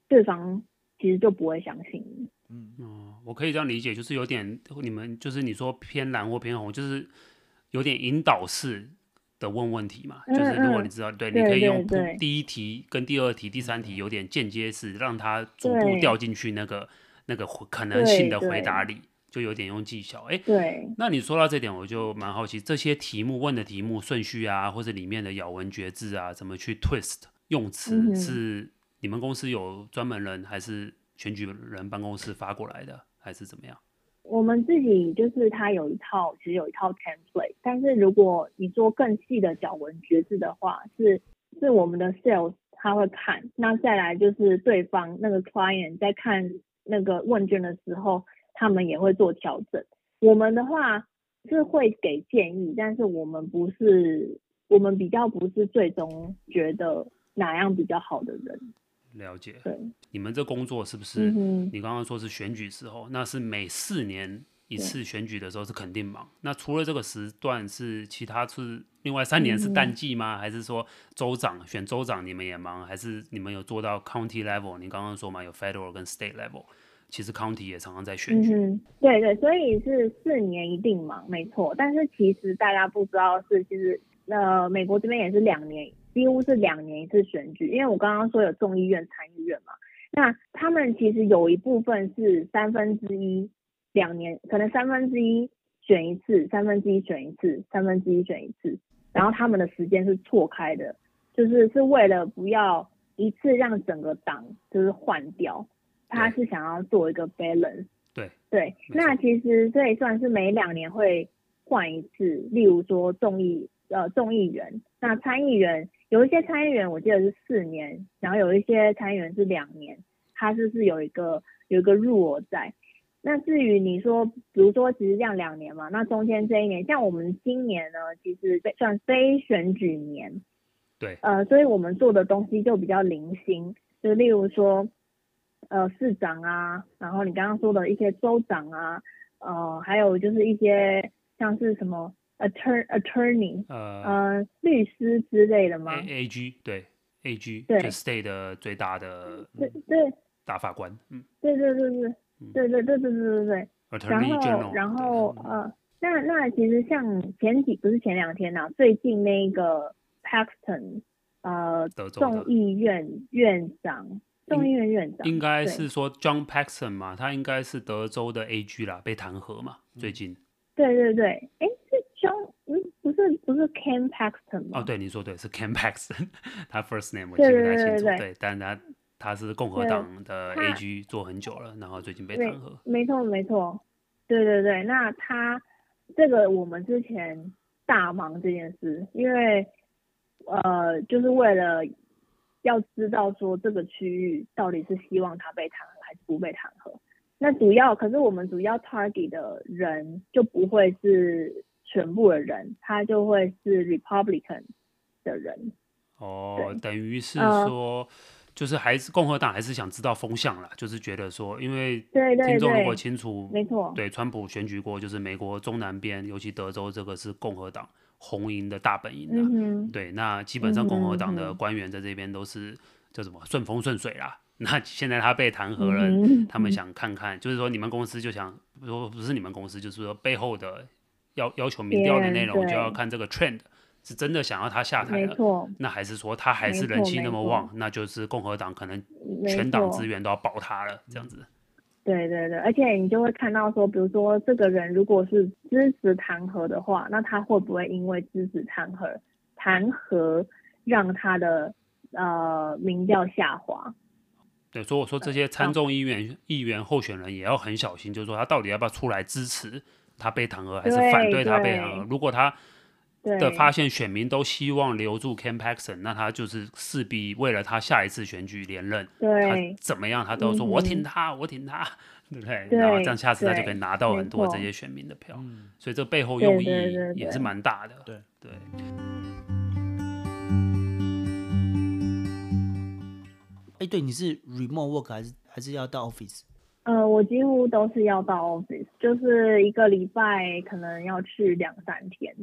对方其实就不会相信你。嗯哦，我可以这样理解，就是有点你们就是你说偏蓝或偏红，就是有点引导式的问问题嘛。嗯嗯，就是如果你知道，对，你可以用第一题跟第二题、第三题有点间接式，让他逐步掉进去那个那个可能性的回答里。就有点用技巧，哎，对。那你说到这点，我就蛮好奇，这些题目问的题目顺序啊，或者里面的咬文嚼字啊，怎么去 twist 用词，嗯，是你们公司有专门人，还是选举人办公室发过来的，还是怎么样？我们自己就是他有一套，其实有一套 template，但是如果你做更细的脚文嚼字的话，是是我们的 sales 他会看，那再来就是对方那个 client 在看那个问卷的时候。他们也会做调整。我们的话是会给建议，但是我们不是，我们比较不是最终觉得哪样比较好的人。了解。对。你们这工作是不是？嗯、你刚刚说是选举时候，那是每四年一次选举的时候是肯定忙。那除了这个时段，是其他是另外三年是淡季吗？嗯、还是说州长选州长你们也忙？还是你们有做到 county level？你刚刚说嘛，有 federal 跟 state level。其实 county 也常常在选举，嗯，对对，所以是四年一定忙，没错。但是其实大家不知道是，其实呃，美国这边也是两年，几乎是两年一次选举。因为我刚刚说有众议院、参议院嘛，那他们其实有一部分是三分之一两年，可能三分之一选一次，三分之一选一次，三分之一选一次，然后他们的时间是错开的，就是是为了不要一次让整个党就是换掉。他是想要做一个 balance，对对，那其实这也算是每两年会换一次，例如说众议呃众议员，那参议员有一些参议员我记得是四年，然后有一些参议员是两年，他就是有一个有一个 rule 在。那至于你说，比如说其实这样两年嘛，那中间这一年，像我们今年呢，其实算非选举年，对，呃，所以我们做的东西就比较零星，就例如说。呃，市长啊，然后你刚刚说的一些州长啊，呃，还有就是一些像是什么 attorney attorney，呃，呃，律师之类的吗？A A G 对，A G 对，state 的最大的对对大法官，嗯，对对对对，对对对对对对对。然后然后呃，那那其实像前几不是前两天呐、啊，最近那个 Paxton 呃，众议院院长。众议院院长应该是说 John Paxton 嘛，他应该是德州的 AG 啦，被弹劾嘛，最近。对对对，哎，是 John，嗯，不是不是 Ken Paxton 吗？哦，对，你说对，是 Ken Paxton，他 first name 我记不太清楚，对，但他他是共和党的 AG 做很久了，然后最近被弹劾。没错没错，对对对，那他这个我们之前大忙这件事，因为呃，就是为了。要知道说这个区域到底是希望他被弹劾还是不被弹劾，那主要可是我们主要 target 的人就不会是全部的人，他就会是 Republican 的人。哦，等于是说，呃，就是还是共和党还是想知道风向啦，就是觉得说，因为听众如果清楚，没错，对，川普选举过，就是美国中南边，尤其德州这个是共和党。红营的大本营啊、嗯，对，那基本上共和党的官员在这边都是叫什么顺风顺水啦。那现在他被弹劾了、嗯，他们想看看，就是说你们公司就想说不是你们公司，就是说背后的要要求民调的内容，就要看这个 trend 是真的想要他下台了，那还是说他还是人气那么旺，那就是共和党可能全党资源都要保他了，这样子。对对对，而且你就会看到说，比如说这个人如果是支持弹劾的话，那他会不会因为支持弹劾，弹劾让他的呃民调下滑？对，所以我说这些参众议员议员候选人也要很小心，就是说他到底要不要出来支持他被弹劾，还是反对他被弹劾？如果他的发现选民都希望留住 Ken Paxton，那他就是势必为了他下一次选举连任，他怎么样他都说我挺他，我挺他，对不对？然后这样下次他就可以拿到很多这些选民的票，所以这背后用意也是蛮大的。对对。哎，对，你是 remote work 还是还是要到 office？呃，我几乎都是要到 office，就是一个礼拜可能要去两三天，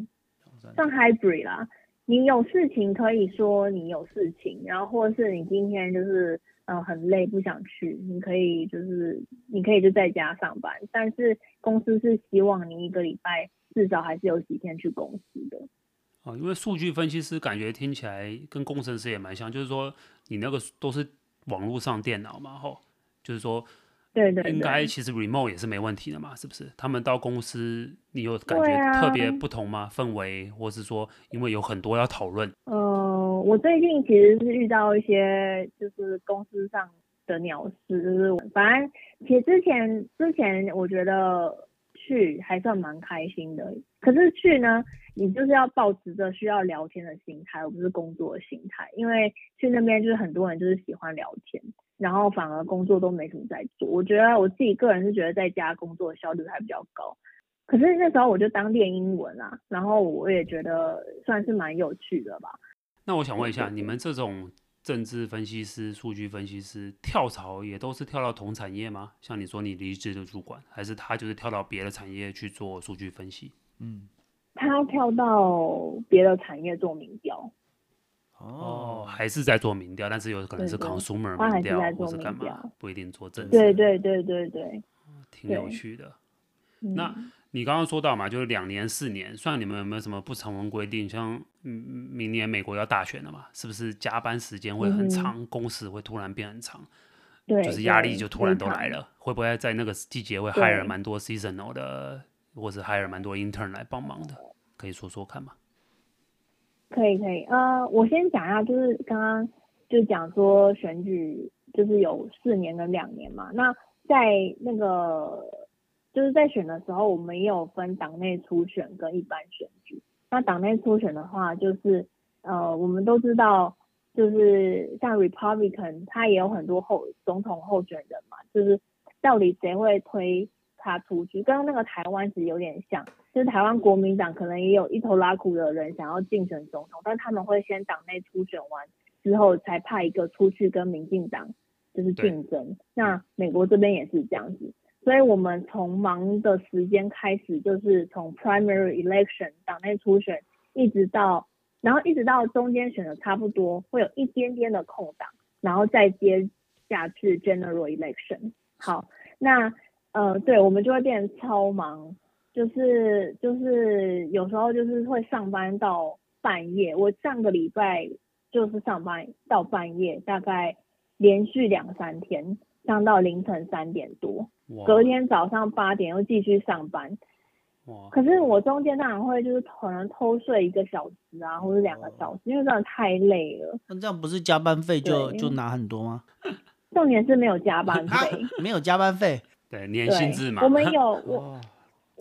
像 hybrid 啦。你有事情可以说你有事情，然后或者是你今天就是呃很累不想去，你可以就是你可以就在家上班，但是公司是希望你一个礼拜至少还是有几天去公司的。哦，因为数据分析师感觉听起来跟工程师也蛮像，就是说你那个都是。网络上电脑嘛，吼，就是说，对对，应该其实 remote 也是没问题的嘛，是不是？他们到公司，你有感觉特别不同吗？啊、氛围，或是说，因为有很多要讨论。嗯、呃，我最近其实是遇到一些就是公司上的鸟事，就是反正其实之前之前我觉得去还算蛮开心的，可是去呢，你就是要抱持着需要聊天的心态，而不是工作的心态。因为去那边就是很多人就是喜欢聊天，然后反而工作都没什么在做。我觉得我自己个人是觉得在家工作效率还比较高。可是那时候我就当练英文啊，然后我也觉得算是蛮有趣的吧。那我想问一下，你们这种政治分析师、数据分析师跳槽也都是跳到同产业吗？像你说你离职的主管，还是他就是跳到别的产业去做数据分析？嗯。他跳到别的产业做民调，哦，还是在做民调，但是有可能是 consumer 民调，或是干嘛，不一定做政治。对对对对对，挺有趣的。那你刚刚说到嘛，就是两年四年，算你们有没有什么不成文规定？像明年美国要大选了嘛，是不是加班时间会很长，工时会突然变很长？对，就是压力就突然都来了，会不会在那个季节会 hire 蛮多 seasonal 的？或者还有蛮多 intern 来帮忙的，可以说说看吗？可以可以，呃，我先讲一下，就是刚刚就讲说选举就是有四年跟两年嘛。那在那个就是在选的时候，我们也有分党内初选跟一般选举。那党内初选的话，就是呃，我们都知道，就是像 Republican，他也有很多候总统候选人嘛，就是到底谁会推？他出去，跟那个台湾其实有点像，就是台湾国民党可能也有一头拉苦的人想要竞选总统，但他们会先党内初选完之后，才派一个出去跟民进党就是竞争。那美国这边也是这样子，所以我们从忙的时间开始，就是从 primary election 党内初选，一直到然后一直到中间选的差不多，会有一点点的空档，然后再接下去 general election。好，那。呃，对，我们就会变超忙，就是就是有时候就是会上班到半夜。我上个礼拜就是上班到半夜，大概连续两三天上到凌晨三点多，隔天早上八点又继续上班。可是我中间当然会就是可能偷睡一个小时啊，或者两个小时，因为真的太累了。那这样不是加班费就就拿很多吗？重点是没有加班费，没有加班费。对，年薪制嘛，我们有 我，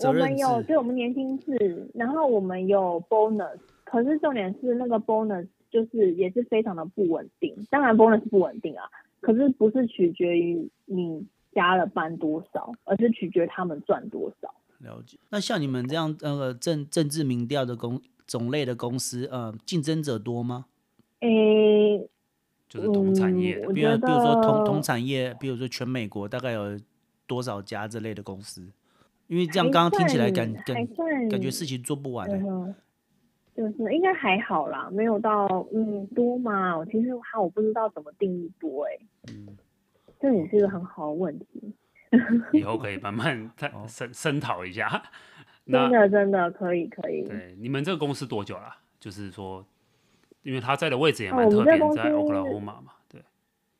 我们有，对，我们年薪制，然后我们有 bonus，可是重点是那个 bonus 就是也是非常的不稳定。当然 bonus 不稳定啊，可是不是取决于你加了班多少，而是取决于他们赚多少。了解。那像你们这样那个政政治民调的公种类的公司，呃，竞争者多吗？诶、欸，就是同产业的，嗯、比如比如说同同产业，比如说全美国大概有。多少家这类的公司？因为这样刚刚听起来感感感觉事情做不完，嗯，就是应该还好啦，没有到嗯多嘛。我其实哈，我不知道怎么定义多哎，欸，嗯，这也是一个很好的问题，以 后可以慢慢再深深讨一下。真的真的可以可以。对，你们这个公司多久了？就是说，因为他在的位置也蛮特别，在 Oklahoma 嘛。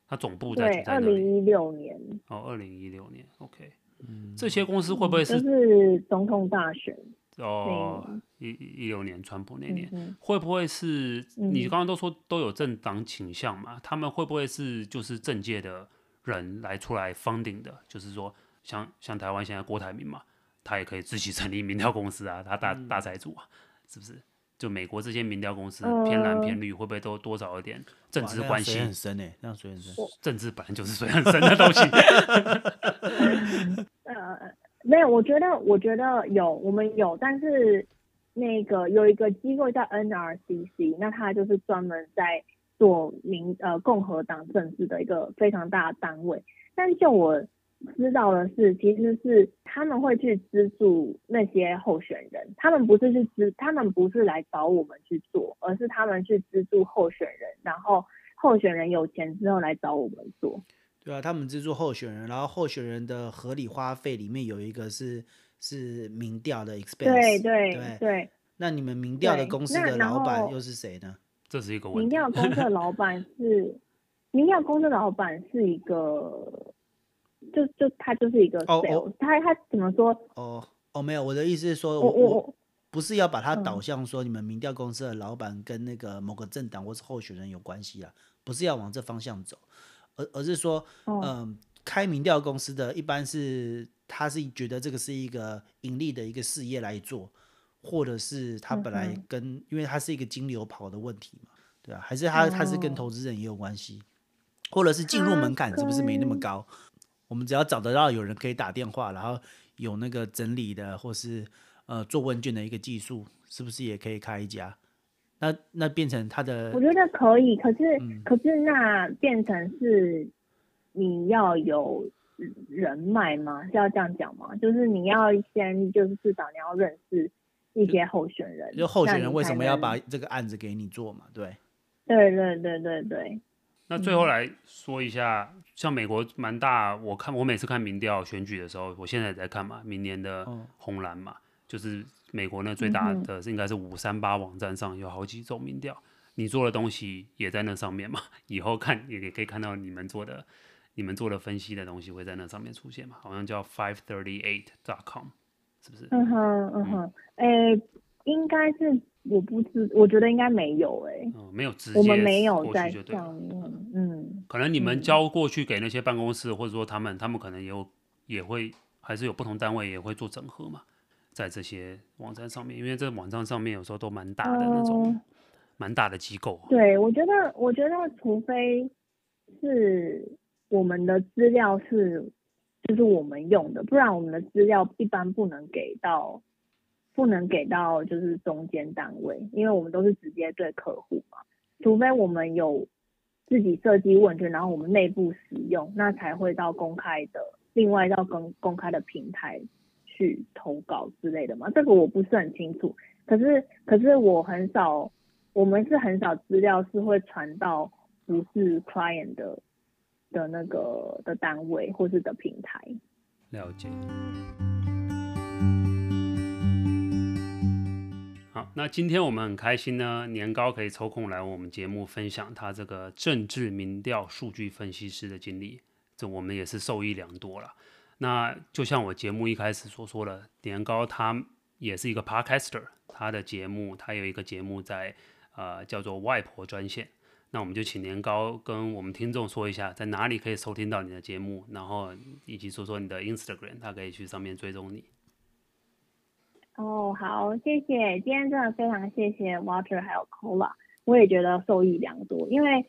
他总部在二零一六年哦，二零一六年，OK，嗯，这些公司会不会是、嗯就是总统大选哦？一一六年川普那年，嗯、会不会是你刚刚都说都有政党倾向嘛？嗯、他们会不会是就是政界的人来出来 funding 的？就是说像像台湾现在郭台铭嘛，他也可以自己 成立民调公司啊，他大大财主啊，是不是？就美国这些民调公司偏蓝偏绿，会不会都多少有点政治关系？水很深诶，这样水很深。政治本来就是水很深的东西。呃，没有，我觉得，我觉得有，我们有，但是那个有一个机构叫 NRCC，那它就是专门在做民呃共和党政治的一个非常大的单位。但就我。知道的是，其实是他们会去资助那些候选人，他们不是去资，他们不是来找我们去做，而是他们去资助候选人，然后候选人有钱之后来找我们做。对啊，他们资助候选人，然后候选人的合理花费里面有一个是是民调的 expense。对对对，对。那你们民调的公司的老板又是谁呢？这是一个问题。民调公司的老板是民调公司的老板是一个。就就他就是一个 sales，哦哦，他他怎么说？哦哦，没有，我的意思是说，我我不是要把它导向说你们民调公司的老板跟那个某个政党或是候选人有关系啊，不是要往这方向走，而而是说，嗯、呃，开民调公司的一般是他是觉得这个是一个盈利的一个事业来做，或者是他本来跟，因为他是一个金流跑的问题嘛，对啊，还是他他是跟投资人也有关系，或者是进入门槛是不是没那么高？我们只要找得到有人可以打电话，然后有那个整理的或是呃做问卷的一个技术，是不是也可以开一家？那那变成他的，我觉得可以，可是、嗯、可是那变成是你要有人脉吗？是要这样讲吗？就是你要先就是至少你要认识一些候选人，就，就候选人为什么要把这个案子给你做嘛？对，对对对对对。那最后来说一下，嗯、像美国蛮大，我看我每次看民调选举的时候，我现在也在看嘛，明年的红蓝嘛，哦、就是美国呢最大的应该是五三八网站上有好几种民调，你做的东西也在那上面嘛，以后看也也可以看到你们做的你们做的分析的东西会在那上面出现嘛，好像叫 five thirty eight dot com，是不是？嗯哼嗯哼，诶、嗯欸，应该是。我不知，我觉得应该没有哎、欸嗯，没有直接，我们没有在上面，嗯，可能你们交过去给那些办公室，嗯、或者说他们，他们可能也有也会，还是有不同单位也会做整合嘛，在这些网站上面，因为这网站上面有时候都蛮大的那种，蛮、呃、大的机构。对，我觉得，我觉得，除非是我们的资料是就是我们用的，不然我们的资料一般不能给到。不能给到就是中间单位，因为我们都是直接对客户嘛，除非我们有自己设计问卷，然后我们内部使用，那才会到公开的，另外到公公开的平台去投稿之类的嘛。这个我不是很清楚，可是可是我很少，我们是很少资料是会传到不是 client 的的那个的单位或是的平台。了解。好，那今天我们很开心呢，年糕可以抽空来我们节目分享他这个政治民调数据分析师的经历，这我们也是受益良多了。那就像我节目一开始所说的，年糕他也是一个 podcaster，他的节目他有一个节目在呃叫做外婆专线。那我们就请年糕跟我们听众说一下，在哪里可以收听到你的节目，然后以及说说你的 Instagram，他可以去上面追踪你。哦，好，谢谢，今天真的非常谢谢 Water 还有 Cola，我也觉得受益良多。因为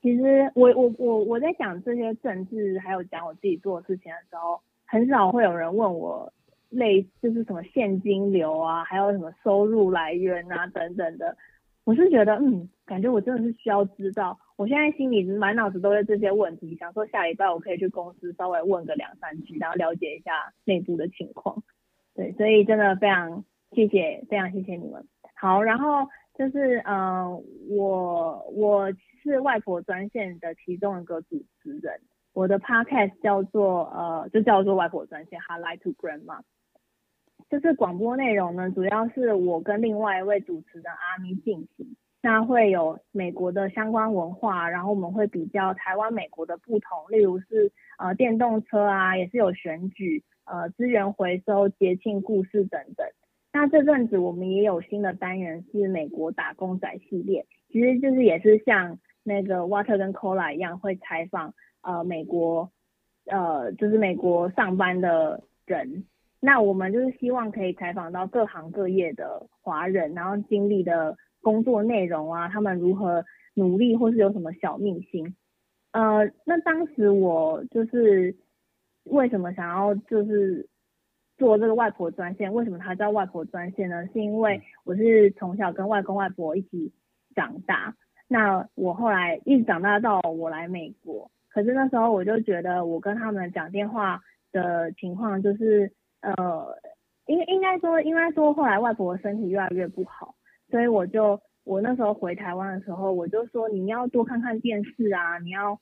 其实我我我我在讲这些政治，还有讲我自己做的事情的时候，很少会有人问我类就是什么现金流啊，还有什么收入来源啊等等的。我是觉得，嗯，感觉我真的是需要知道。我现在心里满脑子都是这些问题，想说下礼拜我可以去公司稍微问个两三句，然后了解一下内部的情况。对，所以真的非常谢谢，非常谢谢你们。好，然后就是、呃，我我是外婆专线的其中一个主持人，我的 podcast 叫做呃，就叫做外婆专线 Hotline to Grandma。就是广播内容呢，主要是我跟另外一位主持人阿咪进行，那会有美国的相关文化，然后我们会比较台湾、美国的不同，例如是呃电动车啊，也是有选举。呃，资源回收、节庆故事等等。那这阵子我们也有新的单元，是美国打工仔系列，其实就是也是像那个 Water 跟 Cola 一样，会采访呃美国呃就是美国上班的人，那我们就是希望可以采访到各行各业的华人，然后经历的工作内容啊，他们如何努力，或是有什么小秘辛。呃，那当时我就是为什么想要就是做这个外婆专线？为什么它叫外婆专线呢？是因为我是从小跟外公外婆一起长大，那我后来一直长大到我来美国，可是那时候我就觉得我跟他们讲电话的情况就是。呃，应应该说，应该说，后来外婆身体越来越不好，所以我就我那时候回台湾的时候，我就说你要多看看电视啊，你要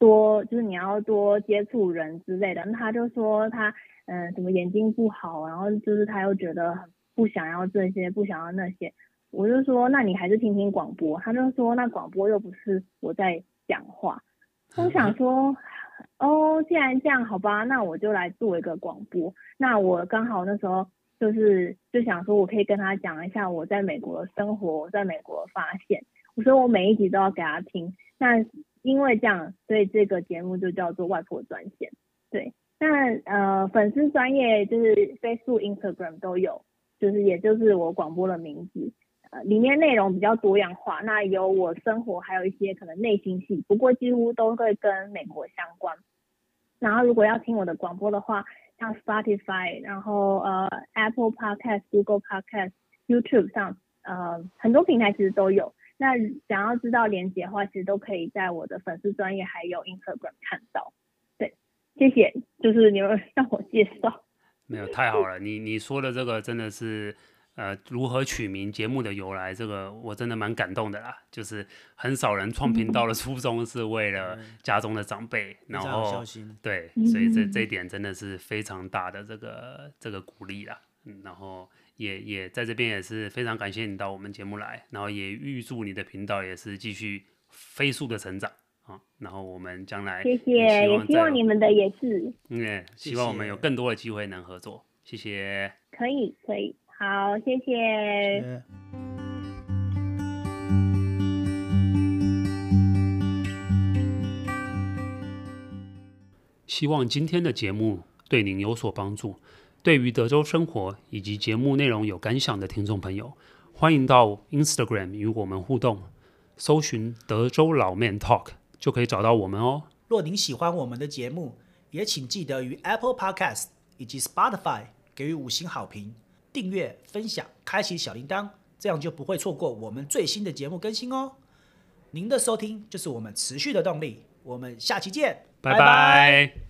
多就是你要多接触人之类的。他就说他嗯、什么眼睛不好，然后就是他又觉得不想要这些，不想要那些。我就说那你还是听听广播。他就说那广播又不是我在讲话。我想说。哦，既然这样，好吧，那我就来做一个广播。那我刚好那时候就是就想说，我可以跟他讲一下我在美国的生活，我在美国的发现。我说我每一集都要给他听。那因为这样，所以这个节目就叫做外婆专线。对，那呃粉丝专业就是 Facebook、Instagram 都有，就是也就是我广播的名字。呃，里面内容比较多样化，那有我生活，还有一些可能内心戏，不过几乎都会跟美国相关。然后如果要听我的广播的话，像 Spotify，然后呃 Apple Podcast、Google Podcast、YouTube 上，呃很多平台其实都有。那想要知道连接的话，其实都可以在我的粉丝专业还有 Instagram 看到。对，谢谢，就是你们 让我介绍。没有，太好了，你你说的这个真的是。呃，如何取名节目的由来，这个我真的蛮感动的啦。就是很少人创频道的初衷是为了 家中的长辈，嗯、然后对，所以这这一点真的是非常大的这个这个鼓励啦。嗯，然后也也在这边也是非常感谢你到我们节目来，然后也预祝你的频道也是继续飞速的成长啊。然后我们将来谢谢，也希望你们的也是，嗯，希望我们有更多的机会能合作。谢谢，可以可以。好，谢谢。希望今天的节目对您有所帮助。对于德州生活以及节目内容有感想的听众朋友，欢迎到 Instagram 与我们互动，搜寻“德州老 Man Talk” 就可以找到我们哦。若您喜欢我们的节目，也请记得于 Apple Podcast 以及 Spotify 给予五星好评。订阅、分享、开启小铃铛，这样就不会错过我们最新的节目更新哦。您的收听就是我们持续的动力。我们下期见，拜拜。拜拜。